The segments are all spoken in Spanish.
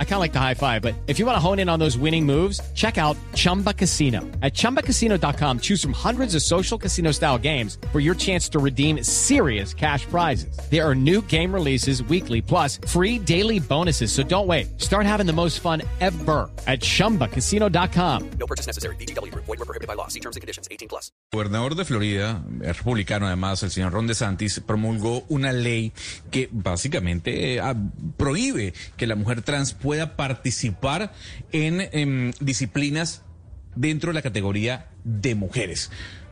I kind of like the high five, but if you want to hone in on those winning moves, check out Chumba Casino. At ChumbaCasino.com, choose from hundreds of social casino style games for your chance to redeem serious cash prizes. There are new game releases weekly, plus free daily bonuses. So don't wait. Start having the most fun ever at ChumbaCasino.com. No purchase necessary. BGW. Void were prohibited by law. See terms and conditions. 18 plus. gobernador de Florida, republicano además, el señor Ron DeSantis, promulgó una ley que básicamente eh, prohíbe que la mujer trans pueda participar en, en disciplinas dentro de la categoría de mujeres.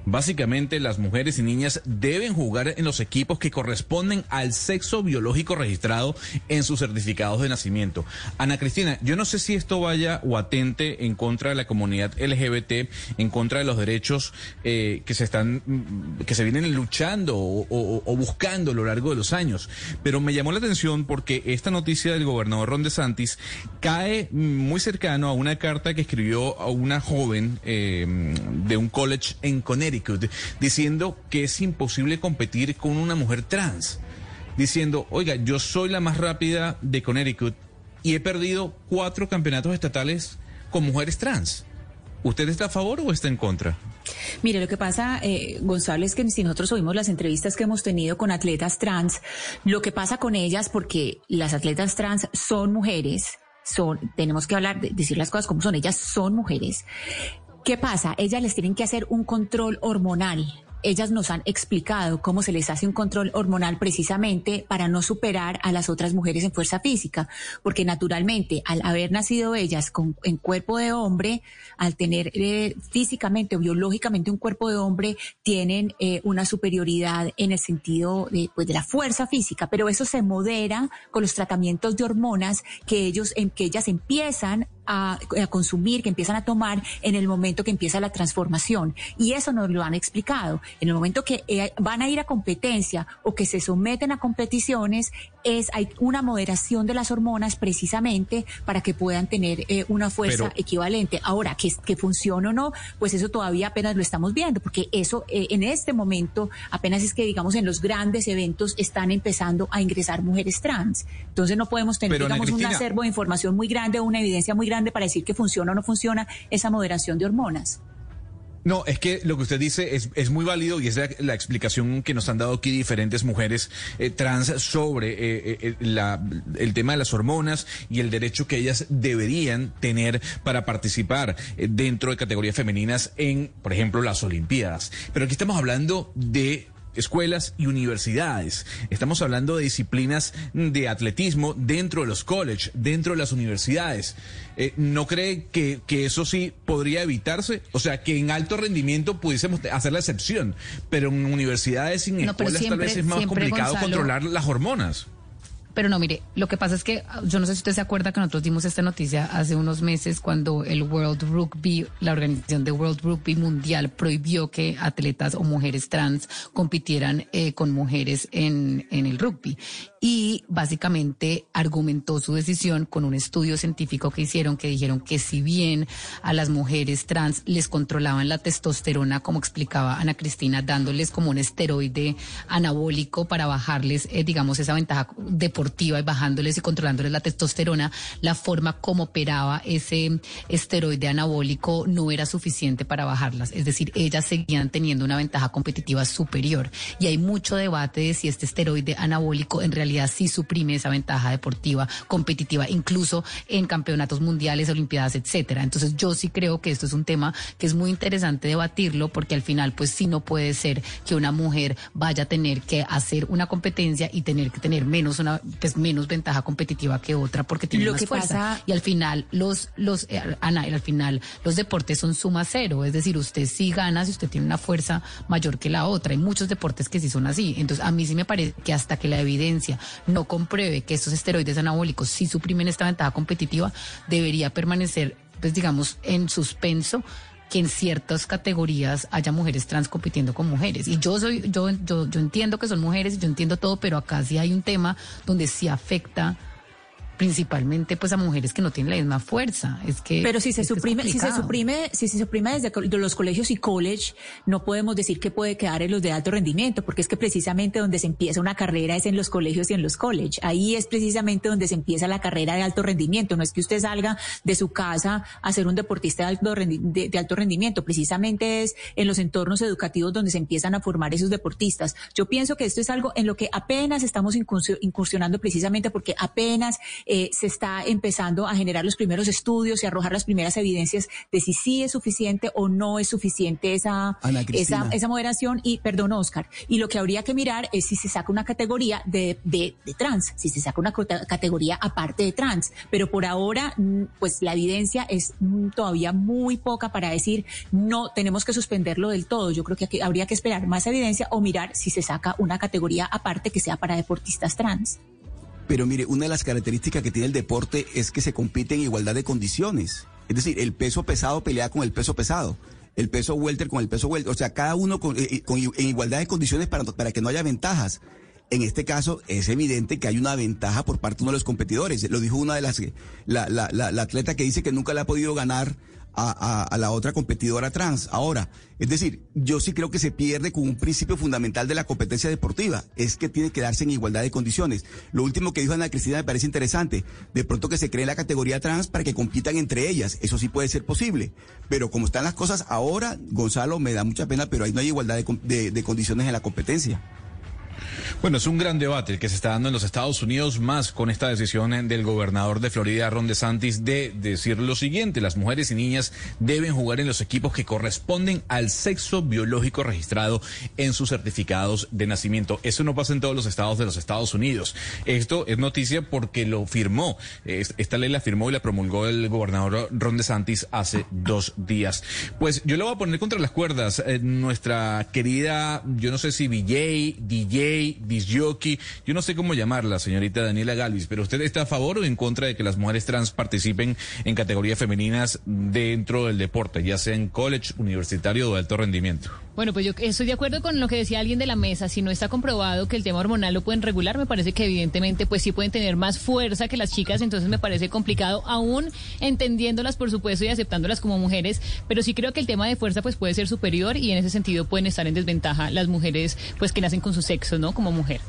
Básicamente, las mujeres y niñas deben jugar en los equipos que corresponden al sexo biológico registrado en sus certificados de nacimiento. Ana Cristina, yo no sé si esto vaya o atente en contra de la comunidad LGBT, en contra de los derechos eh, que se están, que se vienen luchando o, buscando a lo largo de los años. Pero me llamó la atención porque esta noticia del gobernador Ron DeSantis cae muy cercano a una carta que escribió a una joven eh, de un college en Connecticut diciendo que es imposible competir con una mujer trans. Diciendo, oiga, yo soy la más rápida de Connecticut y he perdido cuatro campeonatos estatales con mujeres trans. ¿Usted está a favor o está en contra? Mire, lo que pasa, eh, Gonzalo, es que si nosotros oímos las entrevistas que hemos tenido con atletas trans, lo que pasa con ellas, porque las atletas trans son mujeres, son, tenemos que hablar, decir las cosas como son, ellas son mujeres. ¿Qué pasa? Ellas les tienen que hacer un control hormonal. Ellas nos han explicado cómo se les hace un control hormonal precisamente para no superar a las otras mujeres en fuerza física, porque naturalmente al haber nacido ellas con, en cuerpo de hombre, al tener eh, físicamente o biológicamente un cuerpo de hombre, tienen eh, una superioridad en el sentido de, pues, de la fuerza física, pero eso se modera con los tratamientos de hormonas que ellos, en, que ellas empiezan a, a, consumir, que empiezan a tomar en el momento que empieza la transformación. Y eso nos lo han explicado. En el momento que eh, van a ir a competencia o que se someten a competiciones, es hay una moderación de las hormonas precisamente para que puedan tener eh, una fuerza Pero, equivalente. Ahora, que, que funcione o no, pues eso todavía apenas lo estamos viendo, porque eso eh, en este momento apenas es que, digamos, en los grandes eventos están empezando a ingresar mujeres trans. Entonces no podemos tener, Pero, digamos, un Cristina- acervo de información muy grande o una evidencia muy grande para decir que funciona o no funciona esa moderación de hormonas. No, es que lo que usted dice es, es muy válido y es la, explicación que nos han dado aquí diferentes mujeres eh, trans sobre eh, eh, el tema de las hormonas y el derecho que ellas deberían tener para participar dentro de categorías femeninas en, por ejemplo, las Olimpiadas. Pero aquí estamos hablando de escuelas y universidades. Estamos hablando de disciplinas de atletismo dentro de los college, dentro de las universidades. Eh, ¿No cree que, que eso sí podría evitarse? O sea, que en alto rendimiento pudiésemos hacer la excepción, pero en universidades No, pero escuelas tal vez es más complicado Gonzalo- controlar las hormonas. Pero no, mire, lo que pasa es que yo no sé si usted se acuerda que nosotros dimos esta noticia hace unos meses cuando el World Rugby, la organización de World Rugby Mundial, prohibió que atletas o mujeres trans compitieran eh, con mujeres en, en el rugby. Y básicamente argumentó su decisión con un estudio científico que hicieron que dijeron que si bien a las mujeres trans les controlaban la testosterona, como explicaba Ana Cristina, dándoles como un esteroide anabólico para bajarles, eh, digamos, esa ventaja deportiva y bajándoles y controlándoles la testosterona, la forma como operaba ese esteroide anabólico no era suficiente para bajarlas. Es decir, ellas seguían teniendo una ventaja competitiva superior. Y hay mucho debate de si este esteroide anabólico en realidad sí suprime esa ventaja deportiva competitiva, incluso en campeonatos mundiales, olimpiadas, etcétera. Entonces yo sí creo que esto es un tema que es muy interesante debatirlo porque al final pues sí no puede ser que una mujer vaya a tener que hacer una competencia y tener que tener menos una pues menos ventaja competitiva que otra porque tiene Lo más que fuerza. pasa- Y al final los los eh, Ana, al final los deportes son suma cero, es decir, usted sí gana si usted tiene una fuerza mayor que la otra. Hay muchos deportes que sí son así. Entonces, a mí sí me parece que hasta que la evidencia no compruebe que estos esteroides anabólicos sí suprimen esta ventaja competitiva, debería permanecer, pues digamos, en suspenso que en ciertas categorías haya mujeres trans compitiendo con mujeres. Y yo soy, yo, yo, yo entiendo que son mujeres yo entiendo todo, pero acá sí hay un tema donde sí afecta principalmente pues a mujeres que no tienen la misma fuerza. Es que Pero si se es que es suprime, si se suprime, si se suprime desde los colegios y college, no podemos decir que puede quedar en los de alto rendimiento, porque es que precisamente donde se empieza una carrera es en los colegios y en los college. Ahí es precisamente donde se empieza la carrera de alto rendimiento. No es que usted salga de su casa a ser un deportista de alto, rendi- de- de alto rendimiento, precisamente es en los entornos educativos donde se empiezan a formar esos deportistas. Yo pienso que esto es algo en lo que apenas estamos incursi- incursionando precisamente porque apenas eh, se está empezando a generar los primeros estudios y arrojar las primeras evidencias de si sí es suficiente o no es suficiente esa, esa, esa moderación. Y perdón, Oscar, y lo que habría que mirar es si se saca una categoría de, de, de trans, si se saca una categoría aparte de trans. Pero por ahora, mm, pues la evidencia es mm, todavía muy poca para decir no tenemos que suspenderlo del todo. Yo creo que aquí habría que esperar más evidencia o mirar si se saca una categoría aparte que sea para deportistas trans. Pero mire, una de las características que tiene el deporte es que se compite en igualdad de condiciones. Es decir, el peso pesado pelea con el peso pesado. El peso welter con el peso welter. O sea, cada uno con, eh, con- en igualdad de condiciones para, para que no haya ventajas. En este caso es evidente que hay una ventaja por parte de uno de los competidores. Lo dijo una de las, la, la, la, la atleta que dice que nunca le ha podido ganar a, a- a la otra competidora trans. Ahora, es decir, yo sí creo que se pierde con un principio fundamental de la competencia deportiva, es que tiene que darse en igualdad de condiciones. Lo último que dijo Ana Cristina me parece interesante, de pronto que se cree la categoría trans para que compitan entre ellas, eso sí puede ser posible, pero como están las cosas ahora, Gonzalo, me da mucha pena, pero ahí no hay igualdad de, de condiciones en la competencia. Bueno, es un gran debate el que se está dando en los Estados Unidos, más con esta decisión eh, del gobernador de Florida, Ron DeSantis, de decir lo siguiente, las mujeres y niñas deben jugar en los equipos que corresponden al sexo biológico registrado en sus certificados de nacimiento. Eso no pasa en todos los estados de los Estados Unidos. Esto es noticia porque lo firmó, esta ley la firmó y la promulgó el gobernador Ron DeSantis hace dos días. Pues yo le voy a poner contra las cuerdas eh, nuestra querida, yo no sé si VJ, DJ, disjockey, yo no sé cómo llamarla, señorita Daniela Galvis, pero usted está a favor o en contra de que las mujeres trans participen en categorías femeninas dentro del deporte, ya sea en college, universitario o de alto rendimiento. Bueno, pues yo estoy de acuerdo con lo que decía alguien de la mesa. Si no está comprobado que el tema hormonal lo pueden regular, me parece que evidentemente pues sí pueden tener más fuerza que las chicas, entonces me parece complicado, aún entendiéndolas por supuesto y aceptándolas como mujeres, pero sí creo que el tema de fuerza pues puede ser superior y en ese sentido pueden estar en desventaja las mujeres pues que nacen con su sexo, ¿no? Como mujer.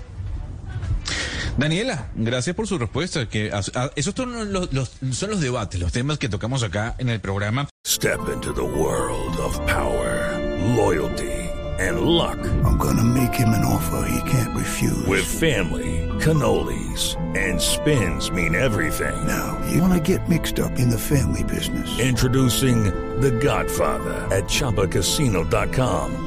Daniela, gracias por su respuesta. Que a- a- esos son los, los- son los debates, los temas que tocamos acá en el programa. Step into the world of power, loyalty, and luck. I'm gonna make him an offer he can't refuse. With family, cannolis, and spins mean everything. now, you wanna get mixed up in the family business. Introducing The Godfather at ChumbaCasino.com.